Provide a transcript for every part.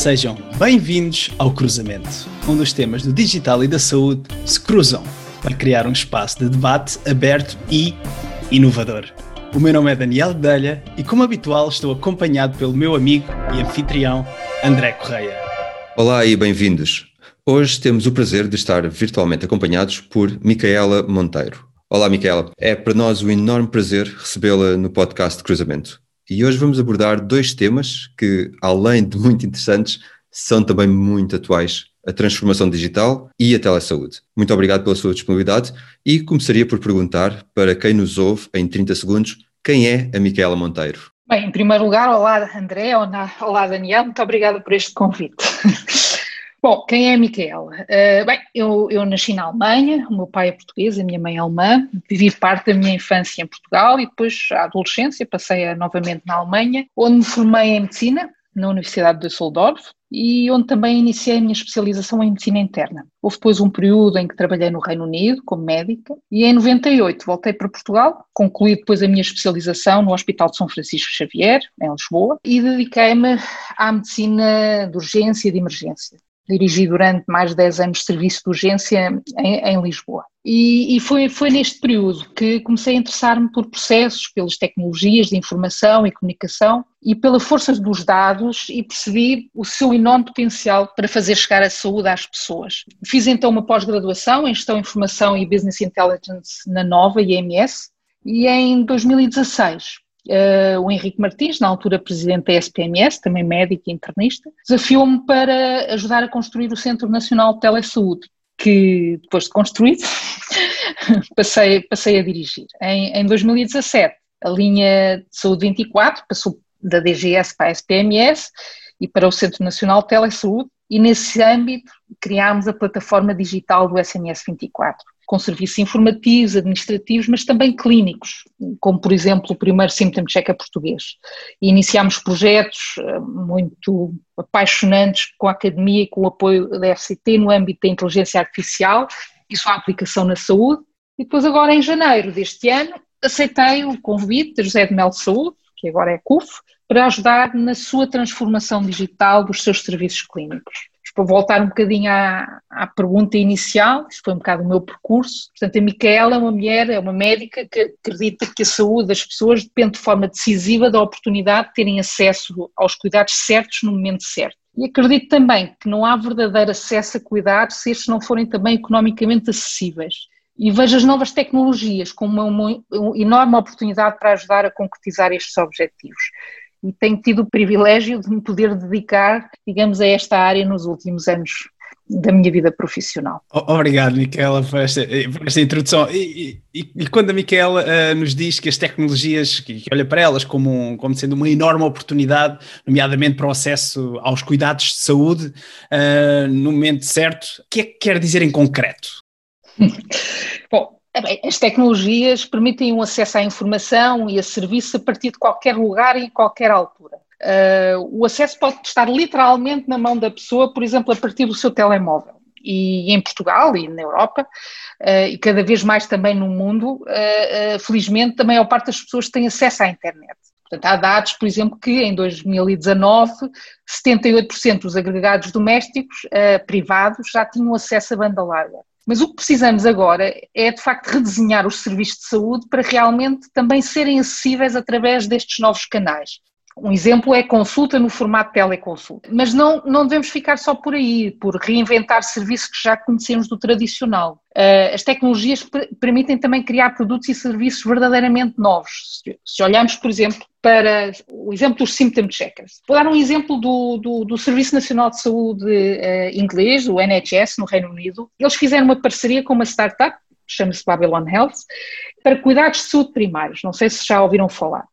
Sejam bem-vindos ao Cruzamento, onde os temas do digital e da saúde se cruzam para criar um espaço de debate aberto e inovador. O meu nome é Daniel Delha e, como habitual, estou acompanhado pelo meu amigo e anfitrião André Correia. Olá e bem-vindos. Hoje temos o prazer de estar virtualmente acompanhados por Micaela Monteiro. Olá, Micaela. É para nós um enorme prazer recebê-la no podcast Cruzamento. E hoje vamos abordar dois temas que, além de muito interessantes, são também muito atuais: a transformação digital e a telesaúde. Muito obrigado pela sua disponibilidade e começaria por perguntar para quem nos ouve em 30 segundos quem é a Micaela Monteiro. Bem, em primeiro lugar, olá André, olá Daniel, muito obrigada por este convite. Bom, quem é a Micaela? Uh, bem, eu, eu, nasci na Alemanha, o meu pai é português, a minha mãe é alemã, vivi parte da minha infância em Portugal e depois, à adolescência, passei a, novamente na Alemanha, onde me formei em Medicina, na Universidade de Düsseldorf, e onde também iniciei a minha especialização em Medicina Interna. Houve depois um período em que trabalhei no Reino Unido como médica e em 98 voltei para Portugal, concluí depois a minha especialização no Hospital de São Francisco Xavier, em Lisboa, e dediquei-me à medicina de urgência e de emergência dirigi durante mais de 10 anos de serviço de urgência em, em Lisboa. E, e, foi, foi neste período que comecei a interessar-me por processos, pelas tecnologias de informação e comunicação e pela força dos dados e percebi o seu enorme potencial para fazer chegar a saúde às pessoas. Fiz então uma pós-graduação em Gestão, Informação e Business Intelligence na Nova IMS e em 2016 Uh, o Henrique Martins, na altura presidente da SPMS, também médico e internista, desafiou-me para ajudar a construir o Centro Nacional de Telesaúde, que depois de construído passei, passei a dirigir. Em, em 2017, a linha de Saúde 24 passou da DGS para a SPMS e para o Centro Nacional de Telesaúde, e nesse âmbito criámos a plataforma digital do SMS 24 com serviços informativos, administrativos, mas também clínicos, como por exemplo o primeiro Symptom Checker português. E iniciámos projetos eh, muito apaixonantes com a academia e com o apoio da FCT no âmbito da inteligência artificial e sua aplicação na saúde. E depois agora em janeiro deste ano aceitei o convite de José de Mel Saúde, que agora é CUF, para ajudar na sua transformação digital dos seus serviços clínicos para voltar um bocadinho à, à pergunta inicial, isto foi um bocado o meu percurso. Portanto, a Micaela é uma mulher, é uma médica que acredita que a saúde das pessoas depende de forma decisiva da oportunidade de terem acesso aos cuidados certos no momento certo. E acredito também que não há verdadeiro acesso a cuidados se estes não forem também economicamente acessíveis. E vejo as novas tecnologias como uma, uma enorme oportunidade para ajudar a concretizar estes objetivos e tenho tido o privilégio de me poder dedicar, digamos, a esta área nos últimos anos da minha vida profissional. Obrigado, Micaela, por esta, por esta introdução. E, e, e, quando a Micaela uh, nos diz que as tecnologias, que, que, olha para elas como, um, como sendo uma enorme oportunidade, nomeadamente para o acesso aos cuidados de saúde, uh, no momento certo, o que é que quer dizer em concreto? Bom, as tecnologias permitem um acesso à informação e a serviço a partir de qualquer lugar e qualquer altura. Uh, o acesso pode estar literalmente na mão da pessoa, por exemplo, a partir do seu telemóvel. E em Portugal e na Europa, uh, e cada vez mais também no mundo, uh, felizmente a maior parte das pessoas tem acesso à internet. Portanto, há dados, por exemplo, que em 2019 78% dos agregados domésticos privados já tinham acesso a banda larga. Mas o que precisamos agora é, de facto, redesenhar os serviços de saúde para realmente também serem acessíveis através destes novos canais. Um exemplo é consulta no formato teleconsulta. Mas não, não devemos ficar só por aí, por reinventar serviços que já conhecemos do tradicional. Uh, as tecnologias permitem também criar produtos e serviços verdadeiramente novos. Se olharmos, por exemplo, para o exemplo dos symptom checkers. Vou dar um exemplo do, do, do Serviço Nacional de Saúde uh, inglês, o NHS, no Reino Unido. Eles fizeram uma parceria com uma startup, chama-se Babylon Health, para cuidados de saúde primários. Não sei se já ouviram falar.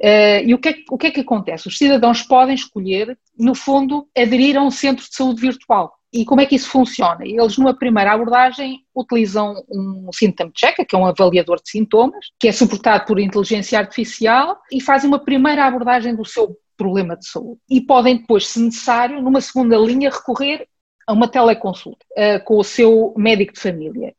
Uh, e o que, é, o que é que acontece? Os cidadãos podem escolher, no fundo, aderir a um centro de saúde virtual. E como é que isso funciona? Eles, numa primeira abordagem, utilizam um symptom checker, que é um avaliador de sintomas, que é suportado por inteligência artificial, e fazem uma primeira abordagem do seu problema de saúde. E podem depois, se necessário, numa segunda linha, recorrer a uma teleconsulta uh, com o seu médico de família.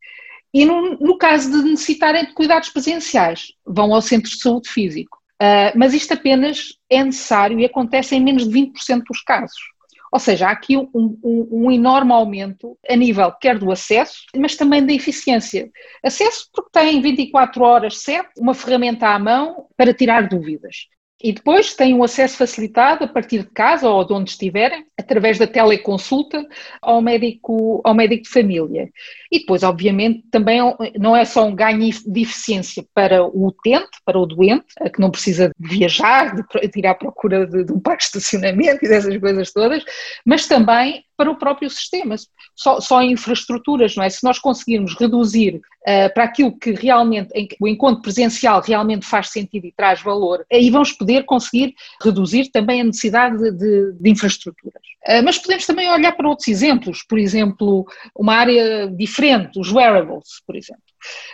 E no, no, caso de necessitarem de cuidados presenciais, vão ao centro de saúde físico. Uh, mas isto apenas é necessário e acontece em menos de 20% dos casos. Ou seja, há aqui um, um, um enorme aumento a nível quer do acesso, mas também da eficiência. Acesso porque tem 24 horas, 7, uma ferramenta à mão para tirar dúvidas. E depois têm um acesso facilitado a partir de casa ou de onde estiverem, através da teleconsulta ao médico, ao médico de família. E depois, obviamente, também não é só um ganho de eficiência para o utente, para o doente, que não precisa de viajar, de ir à procura de, de um parque de estacionamento e dessas coisas todas, mas também para o próprio sistema, só, só em infraestruturas, não é? Se nós conseguirmos reduzir uh, para aquilo que realmente, o encontro presencial realmente faz sentido e traz valor, aí vamos poder conseguir reduzir também a necessidade de, de, infraestruturas. Uh, mas podemos também olhar para outros exemplos, por exemplo, uma área diferente, os wearables, por exemplo.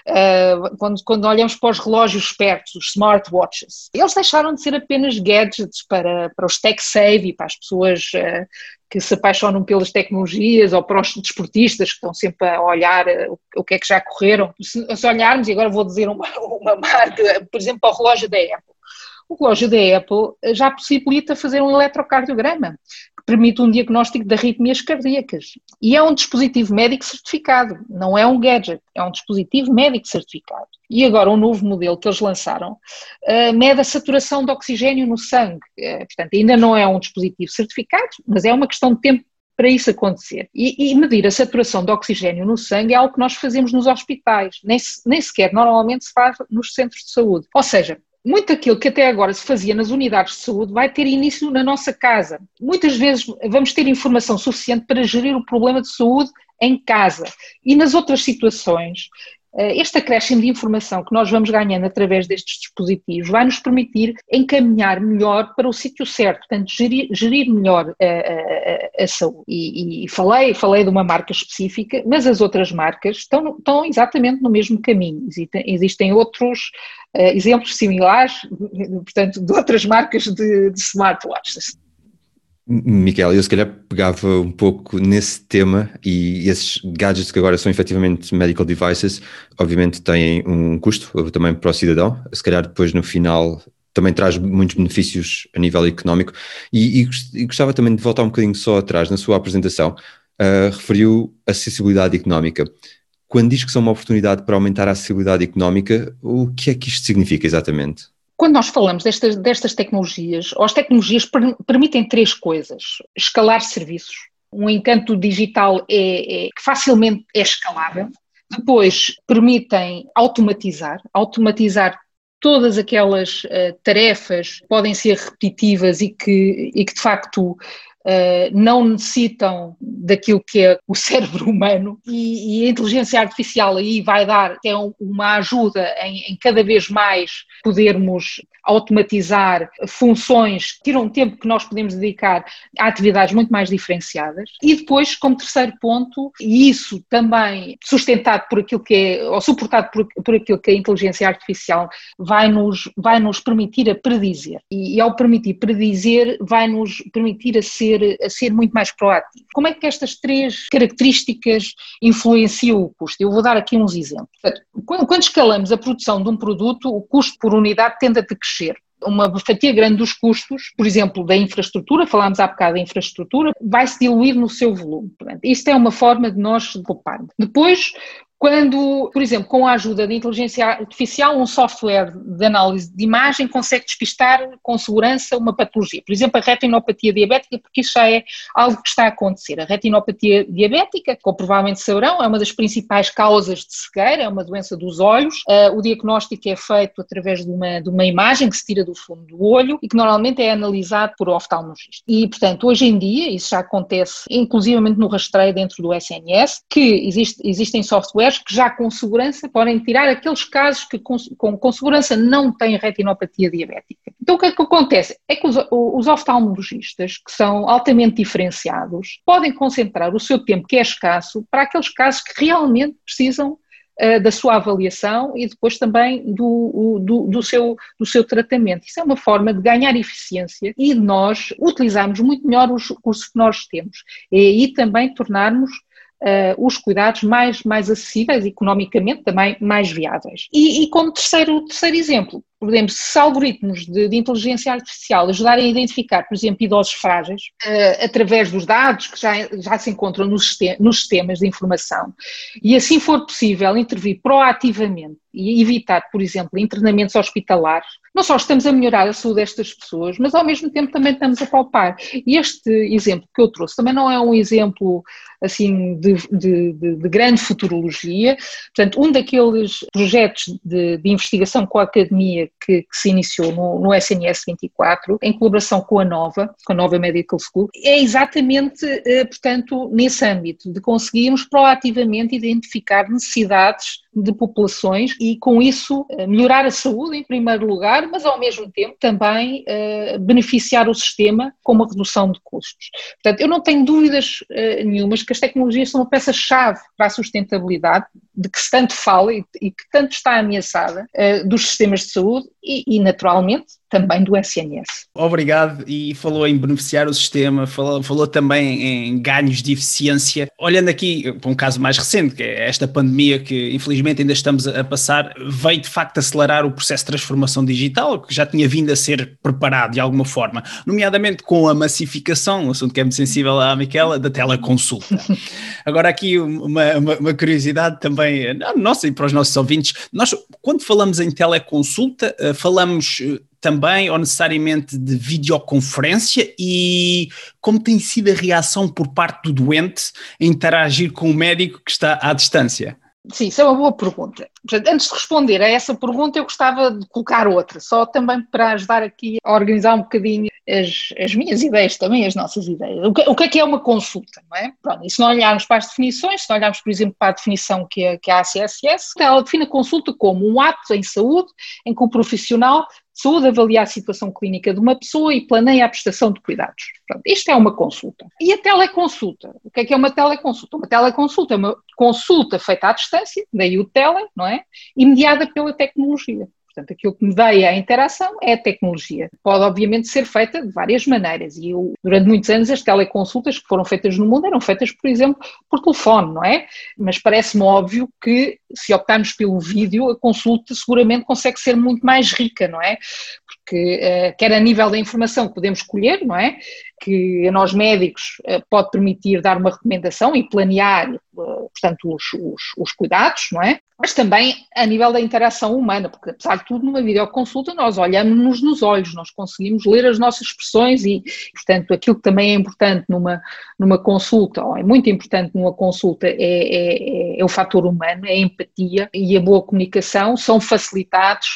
Uh, quando, quando olhamos para os relógios espertos, os smartwatches, eles deixaram de ser apenas gadgets para, para os tech save e para as pessoas que se apaixonam pelas tecnologias ou para os desportistas que estão sempre a olhar uh, o, que é que já correram. Se, se olharmos, e agora vou dizer uma, uma marca, por exemplo, para o relógio da Apple. O relógio da Apple já possibilita fazer um eletrocardiograma, que permite um diagnóstico de arritmias cardíacas. E é um dispositivo médico certificado, não é um gadget, é um dispositivo médico certificado. E agora um novo modelo que eles lançaram uh, mede a saturação de oxigênio no sangue. Uh, portanto, ainda não é um dispositivo certificado, mas é uma questão de tempo para isso acontecer. E, e, medir a saturação de oxigênio no sangue é algo que nós fazemos nos hospitais, nem, nem sequer normalmente se faz nos centros de saúde. Ou seja, muito daquilo que até agora se fazia nas unidades de saúde vai ter início na nossa casa. Muitas vezes vamos ter informação suficiente para gerir o problema de saúde em casa. E nas outras situações, este acréscimo de informação que nós vamos ganhando através destes dispositivos vai nos permitir encaminhar melhor para o sítio certo, portanto, gerir, gerir melhor a, a, a saúde. E, e, falei, falei de uma marca específica, mas as outras marcas estão, estão exatamente no mesmo caminho. Existem, existem outros uh, exemplos similares, portanto, de outras marcas de, de smartwatches. Miquel, eu se calhar pegava um pouco nesse tema e esses gadgets que agora são efetivamente medical devices, obviamente têm um custo também para o cidadão, se calhar depois no final também traz muitos benefícios a nível económico e, e, e gostava também de voltar um bocadinho só atrás na sua apresentação, uh, referiu acessibilidade económica. Quando diz que são uma oportunidade para aumentar a acessibilidade económica, o que é que isto significa exatamente? Quando nós falamos destas, destas tecnologias, as tecnologias per, permitem três coisas: escalar serviços, um encanto digital é, é facilmente é escalável. Depois permitem automatizar, automatizar todas aquelas uh, tarefas que podem ser repetitivas e que, e que de facto não necessitam daquilo que é o cérebro humano e, e, a inteligência artificial aí vai dar até uma ajuda em, em, cada vez mais podermos automatizar funções que tiram tempo que nós podemos dedicar a atividades muito mais diferenciadas. E depois, como terceiro ponto, e isso também sustentado por aquilo que é, ou suportado por, por aquilo que a inteligência artificial vai nos, vai nos permitir a predizer. E, e ao permitir predizer, vai nos permitir a ser, a ser muito mais proativo. Como é que estas três características influenciam o custo? Eu vou dar aqui uns exemplos. Quando, quando escalamos a produção de um produto, o custo por unidade tende a decrescer crescer. Uma fatia grande dos custos, por exemplo, da infraestrutura, falámos há bocado da infraestrutura, vai se diluir no seu volume. Portanto, isto é uma forma de nós poupar. Depois, quando, por exemplo, com a ajuda da inteligência artificial, um software de análise de imagem consegue despistar com segurança uma patologia, por exemplo, a retinopatia diabética, porque isso já é algo que está a acontecer. A retinopatia diabética, como provavelmente saberão, é uma das principais causas de cegueira, é uma doença dos olhos. Uh, o diagnóstico é feito através de uma, de uma imagem que se tira do fundo do olho e que normalmente é analisado por oftalmologista. E, portanto, hoje em dia, isso já acontece inclusivamente no rastreio dentro do SNS, que existe, existem softwares que já com segurança podem tirar aqueles casos que com, com, com segurança não têm retinopatia diabética. Então o que é que acontece? É que os, os oftalmologistas, que são altamente diferenciados, podem concentrar o seu tempo, que é escasso, para aqueles casos que realmente precisam uh, da sua avaliação e depois também do, do, do, seu, do seu tratamento. Isso é uma forma de ganhar eficiência e nós utilizarmos muito melhor os recursos que nós temos. E aí também tornarmos uh, os cuidados mais, mais acessíveis, economicamente também mais viáveis. E, e como terceiro, terceiro exemplo, Por exemplo, se algoritmos de, de inteligência artificial ajudarem a identificar, por exemplo, idosos frágeis, uh, através dos dados que já, já se encontram nos, nos sistemas de informação, e assim for possível intervir proativamente e evitar, por exemplo, internamentos hospitalares, não só estamos a melhorar a saúde destas pessoas, mas ao mesmo tempo também estamos a palpar. E este exemplo que eu trouxe também não é um exemplo assim de, de, de, de grande futurologia, portanto, um daqueles projetos de, de investigação com a academia que, que se iniciou no, no, SNS 24, em colaboração com a Nova, com a Nova Medical School, é exatamente, eh, portanto, nesse âmbito, de conseguirmos proativamente identificar necessidades de populações e com isso eh, melhorar a saúde em primeiro lugar, mas ao mesmo tempo também uh, beneficiar o sistema com uma redução de custos. Portanto, eu não tenho dúvidas uh, nenhumas que as tecnologias são uma peça-chave para a sustentabilidade, de que se tanto fala e, que tanto está ameaçada uh, dos sistemas de saúde e, e naturalmente também do SNS. Obrigado e falou em beneficiar o sistema, falou, falou também em ganhos de eficiência. Olhando aqui para um caso mais recente, que é esta pandemia que infelizmente ainda estamos a passar, veio de facto acelerar o processo de transformação digital, que já tinha vindo a ser preparado de alguma forma, nomeadamente com a massificação, um assunto que é muito sensível à Miquela, da teleconsulta. Agora aqui uma, uma, uma curiosidade também, nossa e para os nossos ouvintes, nós quando falamos em teleconsulta, falamos eh, também ou necessariamente de videoconferência e como tem sido a reação por parte do doente a interagir com o médico que está à distância? Sim, isso é uma boa pergunta. Portanto, antes de responder a essa pergunta, eu gostava de colocar outra, só também para ajudar aqui a organizar um bocadinho as, as minhas ideias também, as nossas ideias. O que, o que, é que é uma consulta, não é? Pronto, e se não olharmos para as definições, se não olharmos, por exemplo, para a definição que é, que é a ACSS, ela define a consulta como um ato em saúde em que o profissional saúde avalia a situação clínica de uma pessoa e planeia a prestação de cuidados. Pronto, isto é uma consulta. E a teleconsulta? O que é que é uma teleconsulta? Uma teleconsulta é uma consulta feita à distância, daí o tele, não é? E mediada pela tecnologia. Portanto, aquilo que medeia a interação é a tecnologia. Pode, obviamente, ser feita de várias maneiras. E eu, durante muitos anos, as teleconsultas que foram feitas no mundo eram feitas, por exemplo, por telefone, não é? Mas parece-me óbvio que, se optarmos pelo vídeo, a consulta seguramente consegue ser muito mais rica, não é? Porque, uh, quer a nível da informação que podemos escolher, não é? Que a nós médicos uh, pode permitir dar uma recomendação e planear, uh, portanto, os, os, os, cuidados, não é? Mas também a nível da interação humana, porque apesar de tudo, numa videoconsulta nós olhamos-nos nos olhos, nós conseguimos ler as nossas expressões e, portanto, aquilo que também é importante numa, numa consulta, ou é muito importante numa consulta, é, é, é o fator humano, é a empatia e a boa comunicação, são facilitados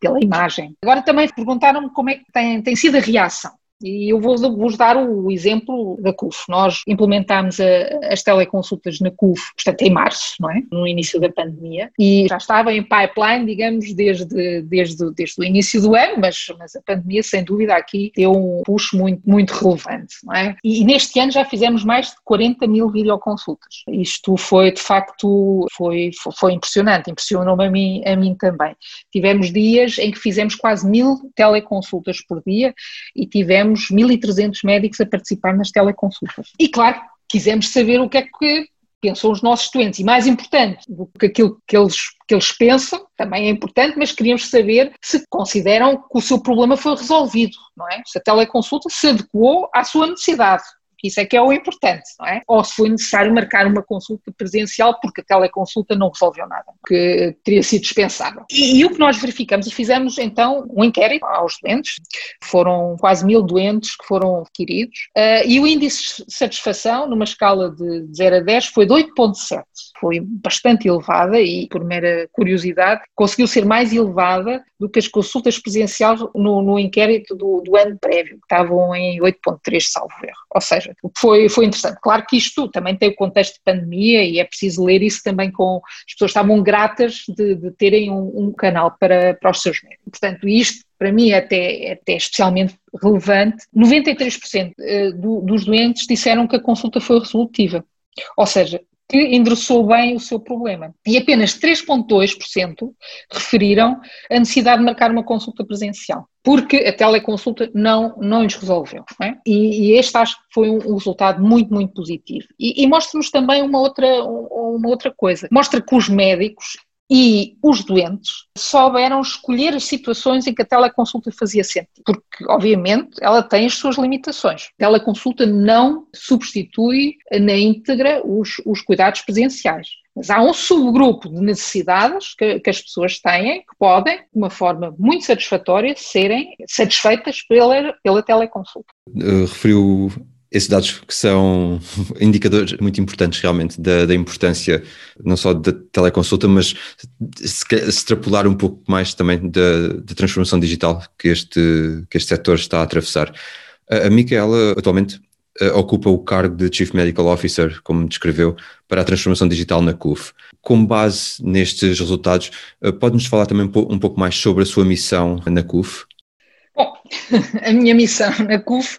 pela imagem. Agora também perguntaram-me como é que tem, tem sido a reação. E eu vou-vos dar o exemplo da CUF. Nós implementámos a, as teleconsultas na CUF, portanto, em março, não é? No início da pandemia, e já estava em pipeline, digamos, desde, desde, desde o início do ano, mas, mas a pandemia, sem dúvida, aqui deu um puxo muito, muito relevante, não é? E, e neste ano já fizemos mais de 40 mil videoconsultas. Isto foi, de facto, foi, foi, foi impressionante, impressionou-me a mim, a mim também. Tivemos dias em que fizemos quase mil teleconsultas por dia e tivemos tivemos 1.300 médicos a participar nas teleconsultas. E claro, quisemos saber o que é que pensam os nossos doentes. E mais importante do que aquilo que eles, que eles pensam, também é importante, mas queríamos saber se consideram que o seu problema foi resolvido, não é? Se a teleconsulta se adequou à sua necessidade que isso é que é o importante, não é? Ou se foi necessário marcar uma consulta presencial porque a teleconsulta não resolveu nada, que teria sido dispensável. E, e, o que nós verificamos, e fizemos então um inquérito aos doentes, foram quase mil doentes que foram requiridos, uh, e o índice de satisfação, numa escala de 0 a 10, foi de 8,7. Foi bastante elevada e, por mera curiosidade, conseguiu ser mais elevada do que as consultas presenciais no, no inquérito do, do ano prévio, que estavam em 8,3, salvo erro. Ou seja, seja, foi, foi interessante. Claro que isto também tem o contexto de pandemia e é preciso ler isso também com. As pessoas estavam gratas de, de terem um, um, canal para, para os seus médicos. Portanto, isto para mim é até, é até especialmente relevante. 93% eh, do, dos doentes disseram que a consulta foi resolutiva. Ou seja, que endereçou bem o seu problema. E apenas 3,2% referiram a necessidade de marcar uma consulta presencial, porque a teleconsulta não, não lhes resolveu. Não é? e, e, este acho que foi um, um resultado muito, muito positivo. E, e mostra-nos também uma outra, uma outra coisa. Mostra que os médicos e os doentes souberam escolher as situações em que a teleconsulta fazia sentido, porque, obviamente, ela tem as suas limitações. A teleconsulta não substitui na íntegra os, os cuidados presenciais. Mas há um subgrupo de necessidades que, que, as pessoas têm que podem, de uma forma muito satisfatória, serem satisfeitas pela, pela teleconsulta. Uh, referiu esses dados que são indicadores muito importantes realmente da, da importância não só da teleconsulta, mas se, extrapolar um pouco mais também da, da, transformação digital que este, que este setor está a atravessar. A, a Micaela atualmente ocupa o cargo de Chief Medical Officer, como descreveu, para a transformação digital na CUF. Com base nestes resultados, pode-nos falar também um pouco mais sobre a sua missão na CUF? Bom, a minha missão na CUF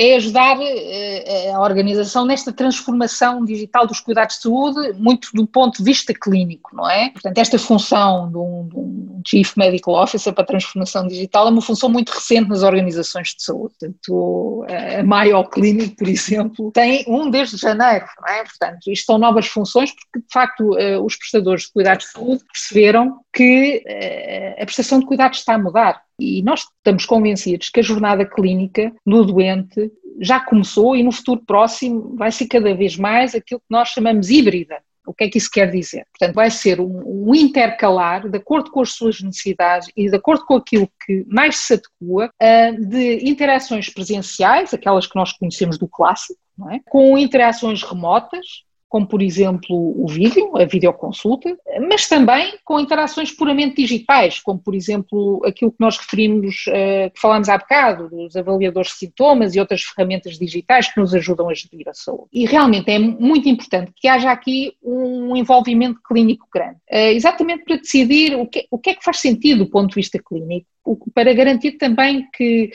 é ajudar eh, a organização nesta transformação digital dos cuidados de saúde, muito do ponto de vista clínico, não é? Portanto, esta função de um, de um Chief Medical Officer para a transformação digital é uma função muito recente nas organizações de saúde. Portanto, a Mayo Clinic, por exemplo, tem um desde janeiro, não é? Portanto, isto são novas funções porque, de facto, eh, os prestadores de cuidados de saúde perceberam que eh, a prestação de cuidados está a mudar e nós estamos convencidos que a jornada clínica do doente já começou e no futuro próximo vai ser cada vez mais aquilo que nós chamamos híbrida. O que é que isso quer dizer? Portanto, vai ser um, um, intercalar, de acordo com as suas necessidades e de acordo com aquilo que mais se adequa, uh, de interações presenciais, aquelas que nós conhecemos do clássico, é? com interações remotas, como por exemplo o vídeo, a videoconsulta, mas também com interações puramente digitais, como por exemplo aquilo que nós referimos, uh, que falámos há bocado, dos avaliadores de sintomas e outras ferramentas digitais que nos ajudam a gerir a saúde. E realmente é muito importante que haja aqui um envolvimento clínico grande, uh, exatamente para decidir o que é que faz sentido do ponto de vista clínico, para garantir também que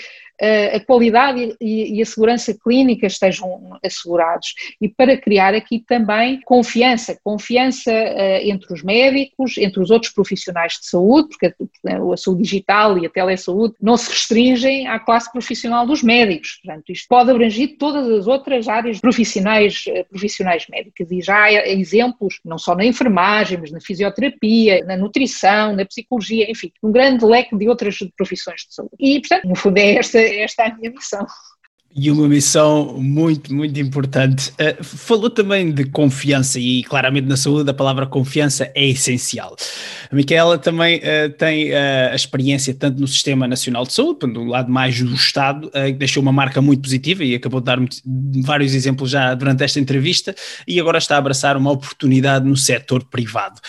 a qualidade e a segurança clínica estejam assegurados. E para criar aqui também confiança, confiança eh, entre os médicos, entre os outros profissionais de saúde, porque a saúde digital e a telesaúde não se restringem à classe profissional dos médicos, portanto isto pode abranger todas as outras áreas profissionais, eh, profissionais médicas. E já há exemplos, não só na enfermagem, mas na fisioterapia, na nutrição, na psicologia, enfim, um grande leque de outras profissões de saúde. E, portanto, no fundo é esta esta é a minha missão. E uma missão muito, muito importante. Uh, falou também de confiança, e claramente na saúde a palavra confiança é essencial. A Micaela também uh, tem uh, a experiência tanto no Sistema Nacional de Saúde, do lado mais do Estado, que deixou uma marca muito positiva e acabou de dar vários exemplos já durante esta entrevista, e agora está a abraçar uma oportunidade no setor privado.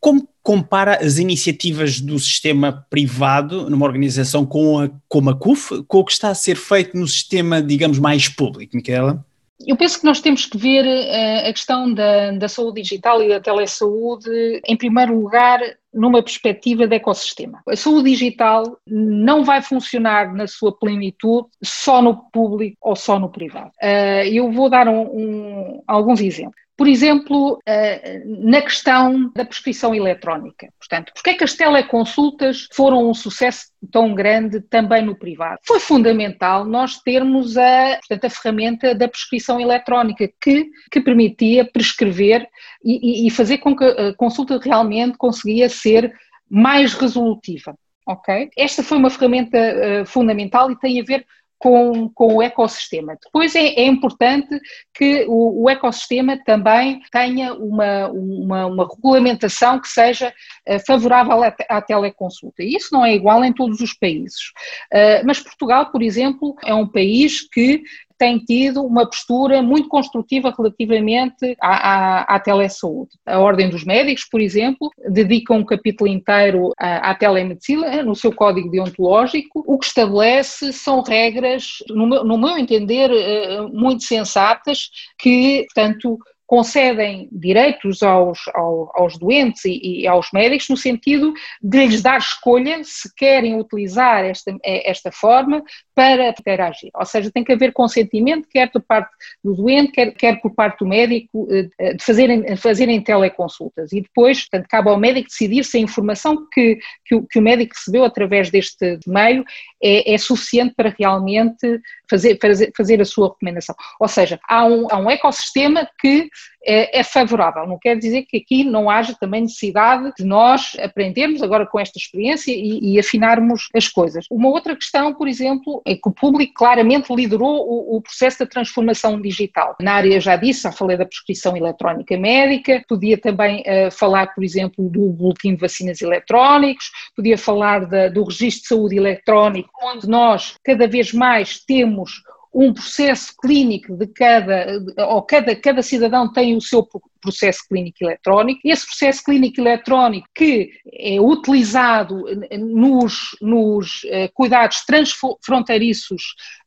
como compara as iniciativas do sistema privado numa organização com a, como a CUF com o que está a ser feito no sistema, digamos, mais público, Micaela? Eu penso que nós temos que ver uh, a questão da, da saúde digital e da telesaúde, em primeiro lugar, numa perspectiva de ecossistema. A saúde digital não vai funcionar na sua plenitude só no público ou só no privado. Uh, eu vou dar um, um, alguns exemplos. Por exemplo, eh, na questão da prescrição eletrónica. Portanto, porquê é que as teleconsultas foram um sucesso tão grande também no privado? Foi fundamental nós termos a, portanto, a ferramenta da prescrição eletrónica que, que permitia prescrever e, e fazer com que a consulta realmente conseguia ser mais resolutiva. Ok? Esta foi uma ferramenta uh, fundamental e tem a ver com, com o ecossistema. Depois é, é importante que o, o, ecossistema também tenha uma, uma, uma regulamentação que seja uh, favorável à, à, teleconsulta. Isso não é igual em todos os países. Uh, mas Portugal, por exemplo, é um país que tem tido uma postura muito construtiva relativamente à, à, à telesaúde. A Ordem dos Médicos, por exemplo, dedica um capítulo inteiro à, à telemedicina no seu código deontológico. O que estabelece são regras, no meu, no meu entender, eh, muito sensatas, que, portanto, concedem direitos aos, aos, aos doentes e, e, aos médicos no sentido de lhes dar escolha se querem utilizar esta, esta forma para interagir. Ou seja, tem que haver consentimento, quer por parte do doente, quer, quer por parte do médico, eh, de fazerem, fazerem teleconsultas. E depois, portanto, cabe ao médico decidir se a informação que, que, o, que o médico recebeu através deste meio é, é suficiente para realmente fazer, fazer, fazer a sua recomendação. Ou seja, há um, há um ecossistema que é, é, favorável. Não quer dizer que aqui não haja também necessidade de nós aprendermos agora com esta experiência e, e afinarmos as coisas. Uma outra questão, por exemplo, é que o público claramente liderou o, o processo da transformação digital. Na área, já disse, já falei da prescrição eletrónica médica, podia também uh, falar, por exemplo, do boletim de vacinas eletrónicos, podia falar da, do registro de saúde eletrónico, onde nós cada vez mais temos um processo clínico de cada, ou cada, cada cidadão tem o seu processo clínico eletrónico. Esse processo clínico eletrónico que é utilizado nos, nos uh, cuidados transfronteiriços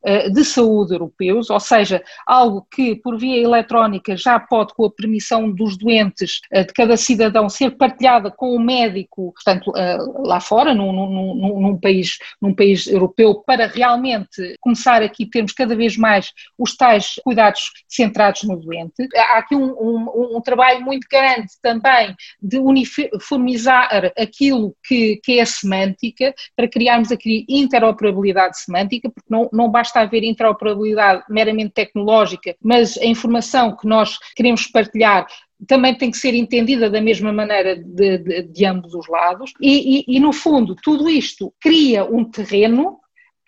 uh, de saúde europeus, ou seja, algo que por via eletrónica já pode, com a permissão dos doentes uh, de cada cidadão, ser partilhada com o médico, portanto, lá fora, num, num, num, país, num país europeu, para realmente começar aqui termos cada vez mais os tais cuidados centrados no doente. Há aqui um, um, um trabalho muito grande também de uniformizar aquilo que, que é a semântica, para criarmos aqui interoperabilidade semântica, porque não, não basta haver interoperabilidade meramente tecnológica, mas a informação que nós queremos partilhar também tem que ser entendida da mesma maneira de, de, de ambos os lados, e, e, e, no fundo tudo isto cria um terreno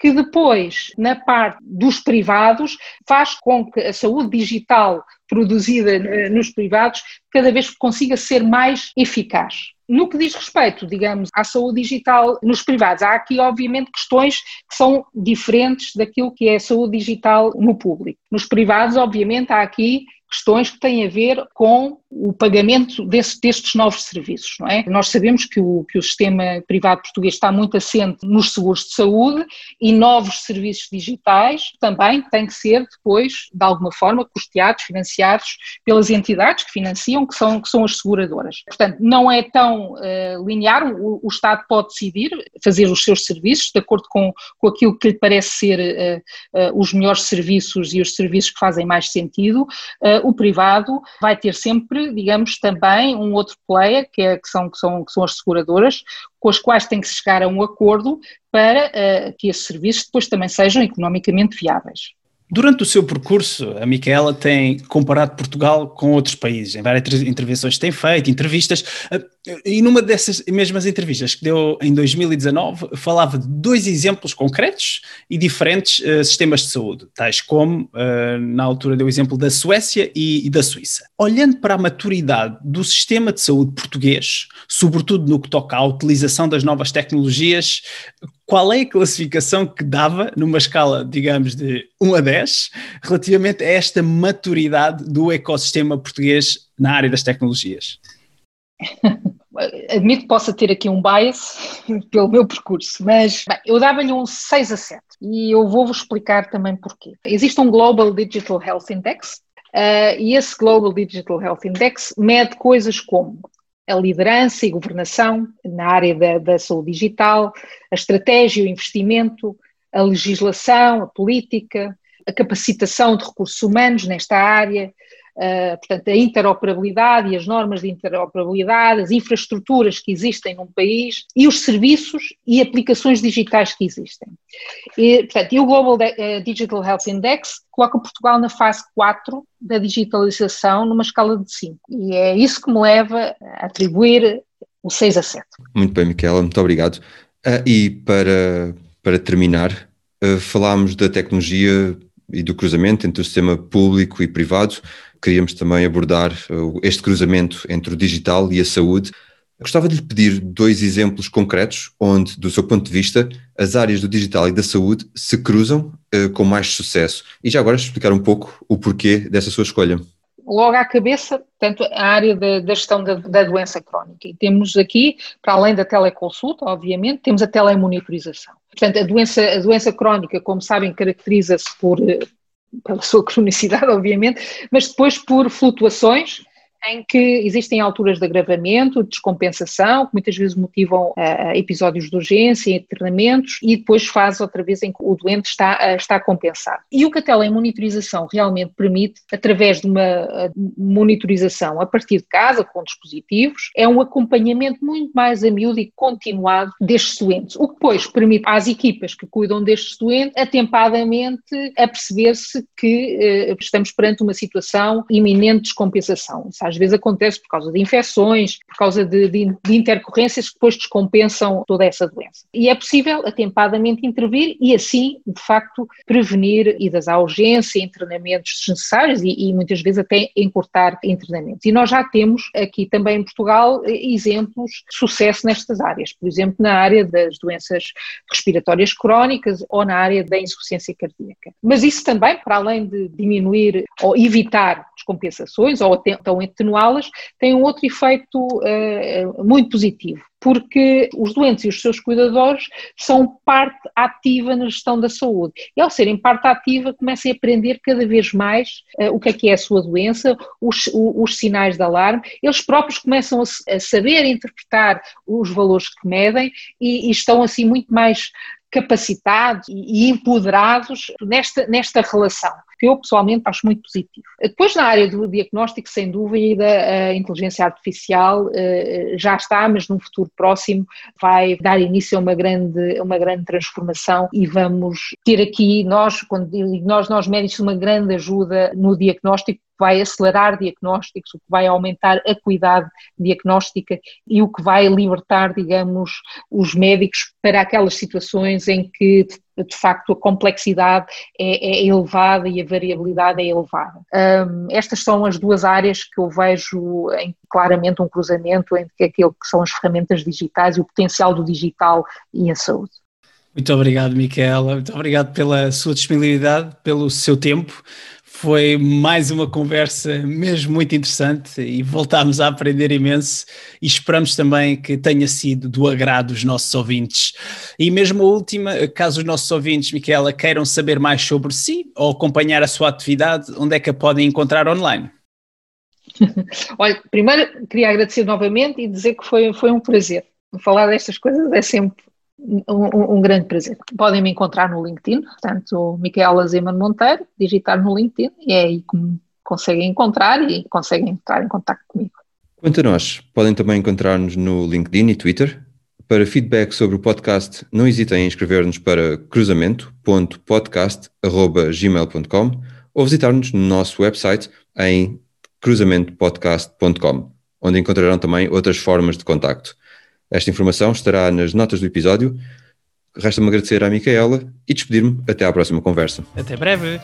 que depois, na parte dos privados, faz com que a saúde digital produzida eh, nos privados cada vez consiga ser mais eficaz. No que diz respeito, digamos, à saúde digital nos privados, há aqui, obviamente, questões que são diferentes daquilo que é a saúde digital no público. Nos privados, obviamente, há aqui questões que têm a ver com o pagamento desse, destes novos serviços, não é? Nós sabemos que o, que o sistema privado português está muito assente nos seguros de saúde e novos serviços digitais também têm que ser depois, de alguma forma, custeados, financiados pelas entidades que financiam, que são, que são as seguradoras. Portanto, não é tão uh, linear, o, o, Estado pode decidir fazer os seus serviços de acordo com, com aquilo que lhe parece ser uh, uh, os melhores serviços e os serviços que fazem mais sentido. O privado vai ter sempre digamos, também um outro player, que, é, que, são, que, são, que são as seguradoras, com as quais tem que chegar a um acordo para uh, que esses serviços depois também sejam economicamente viáveis. Durante o seu percurso, a Micaela tem comparado Portugal com outros países, em várias intervenções que tem feito, entrevistas, eh, e numa dessas mesmas entrevistas que deu em 2019, falava de dois exemplos concretos e diferentes uh, sistemas de saúde, tais como, uh, na altura deu o exemplo da Suécia e, e, da Suíça. Olhando para a maturidade do sistema de saúde português, sobretudo no que toca à utilização das novas tecnologias, qual é a classificação que dava numa escala, digamos, de 1 a 10, relativamente a esta maturidade do ecossistema português na área das tecnologias? Admito que possa ter aqui um bias pelo meu percurso, mas bem, eu dava-lhe um 6 a 7 e eu vou-vos explicar também porquê. Existe um Global Digital Health Index uh, e esse Global Digital Health Index mede coisas como a liderança e governação na área da, da saúde digital, a estratégia, o investimento, a legislação, a política, a capacitação de recursos humanos nesta área, uh, portanto, a interoperabilidade e as normas de interoperabilidade, as infraestruturas que existem num país e os serviços e aplicações digitais que existem. E, portanto, e o Global Digital Health Index coloca Portugal na fase 4 da digitalização numa escala de 5. E é isso que me leva a atribuir o 6 a 7. Muito bem, Miquela, muito obrigado. Uh, e para, para terminar, uh, falámos da tecnologia e do cruzamento entre o sistema público e privado queríamos também abordar uh, este cruzamento entre o digital e a saúde. Gostava de lhe pedir dois exemplos concretos onde, do seu ponto de vista, as áreas do digital e da saúde se cruzam uh, com mais sucesso. E já agora explicar um pouco o porquê dessa sua escolha. Logo à cabeça, tanto a área da, da gestão da, da, doença crónica. E temos aqui, para além da teleconsulta, obviamente, temos a telemonitorização. Portanto, a doença, a doença crónica, como sabem, caracteriza-se por pela sua cronicidade, obviamente, mas depois por flutuações em que existem alturas de agravamento, de descompensação, que muitas vezes motivam uh, episódios de urgência, internamentos, e depois faz outra vez em que o doente está, uh, está compensado. E o que a telemonitorização realmente permite, através de uma monitorização a partir de casa, com dispositivos, é um acompanhamento muito mais a miúdo e continuado destes doentes, o que depois permite às equipas que cuidam destes doentes atempadamente a perceber-se que estamos perante uma situação iminente de descompensação. Isso às vezes acontece por causa de infecções, por causa de, de, de intercorrências que depois descompensam toda essa doença. E é possível atempadamente intervir e assim, de facto, prevenir idas à urgência, internamentos desnecessários e, e muitas vezes até encurtar internamentos. E nós já temos aqui também em Portugal exemplos de sucesso nestas áreas, por exemplo, na área das doenças respiratórias crónicas ou na área da insuficiência cardíaca. Mas isso também, para além de diminuir ou evitar descompensações ou então atenuá-las, tem um outro efeito uh, muito positivo, porque os doentes e os seus cuidadores são parte ativa na gestão da saúde. E ao serem parte ativa, começam a aprender cada vez mais uh, o que é que é a sua doença, os, os sinais de alarme, eles próprios começam a, a saber interpretar os valores que medem e, e estão assim muito mais capacitados e empoderados nesta, nesta relação que eu pessoalmente acho muito positivo. Depois, na área do diagnóstico, sem dúvida, a inteligência artificial eh, já está, mas num futuro próximo vai dar início a uma grande, uma grande transformação e vamos ter aqui, nós, quando nós, nós médicos, uma grande ajuda no diagnóstico vai acelerar diagnósticos, o que vai aumentar a qualidade diagnóstica e o que vai libertar, digamos, os médicos para aquelas situações em que de facto a complexidade é, é elevada e a variabilidade é elevada. Um, estas são as duas áreas que eu vejo em claramente um cruzamento entre aquilo que são as ferramentas digitais e o potencial do digital e a saúde. Muito obrigado, Micaela. Muito obrigado pela sua disponibilidade, pelo seu tempo. Foi mais uma conversa mesmo muito interessante e voltámos a aprender imenso e esperamos também que tenha sido do agrado dos nossos ouvintes. E mesmo a última, caso os nossos ouvintes, Miquela, queiram saber mais sobre si ou acompanhar a sua atividade, onde é que a podem encontrar online? Olha, primeiro queria agradecer novamente e dizer que foi, foi um prazer. Falar destas coisas é sempre um, um, grande prazer. Podem me encontrar no LinkedIn, portanto, Micaela Zeman Monteiro, digitar no LinkedIn e é aí que me conseguem encontrar e conseguem entrar em contato comigo. Quanto a nós, podem também encontrar-nos no LinkedIn e Twitter. Para feedback sobre o podcast, não hesitem em escrever-nos para cruzamento.podcast.gmail.com ou visitar-nos no nosso website em cruzamentopodcast.com, onde encontrarão também outras formas de contacto. Esta informação estará nas notas do episódio. Resta-me agradecer à Micaela e despedir-me até à próxima conversa. Até breve.